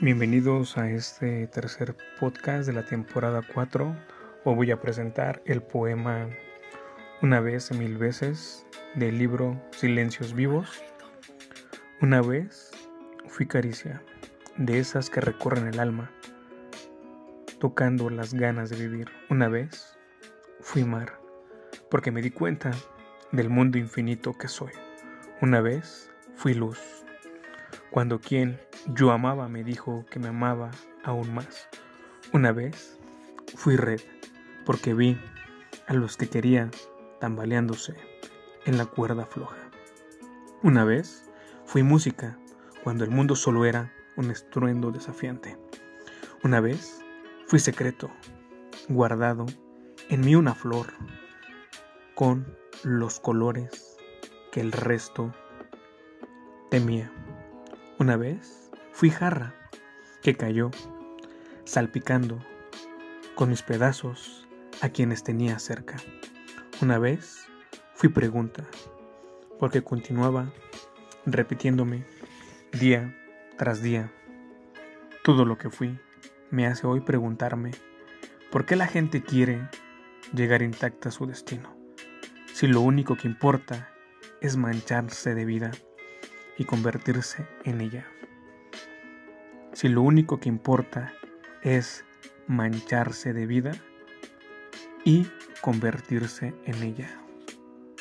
Bienvenidos a este tercer podcast de la temporada 4. Hoy voy a presentar el poema Una vez, mil veces del libro Silencios Vivos. Una vez fui caricia de esas que recorren el alma, tocando las ganas de vivir. Una vez fui mar, porque me di cuenta del mundo infinito que soy. Una vez fui luz, cuando quien yo amaba me dijo que me amaba aún más. Una vez fui red porque vi a los que quería tambaleándose en la cuerda floja. Una vez fui música cuando el mundo solo era un estruendo desafiante. Una vez fui secreto, guardado en mí una flor con los colores que el resto temía. Una vez Fui jarra que cayó, salpicando con mis pedazos a quienes tenía cerca. Una vez fui pregunta, porque continuaba repitiéndome día tras día. Todo lo que fui me hace hoy preguntarme por qué la gente quiere llegar intacta a su destino, si lo único que importa es mancharse de vida y convertirse en ella si lo único que importa es mancharse de vida y convertirse en ella.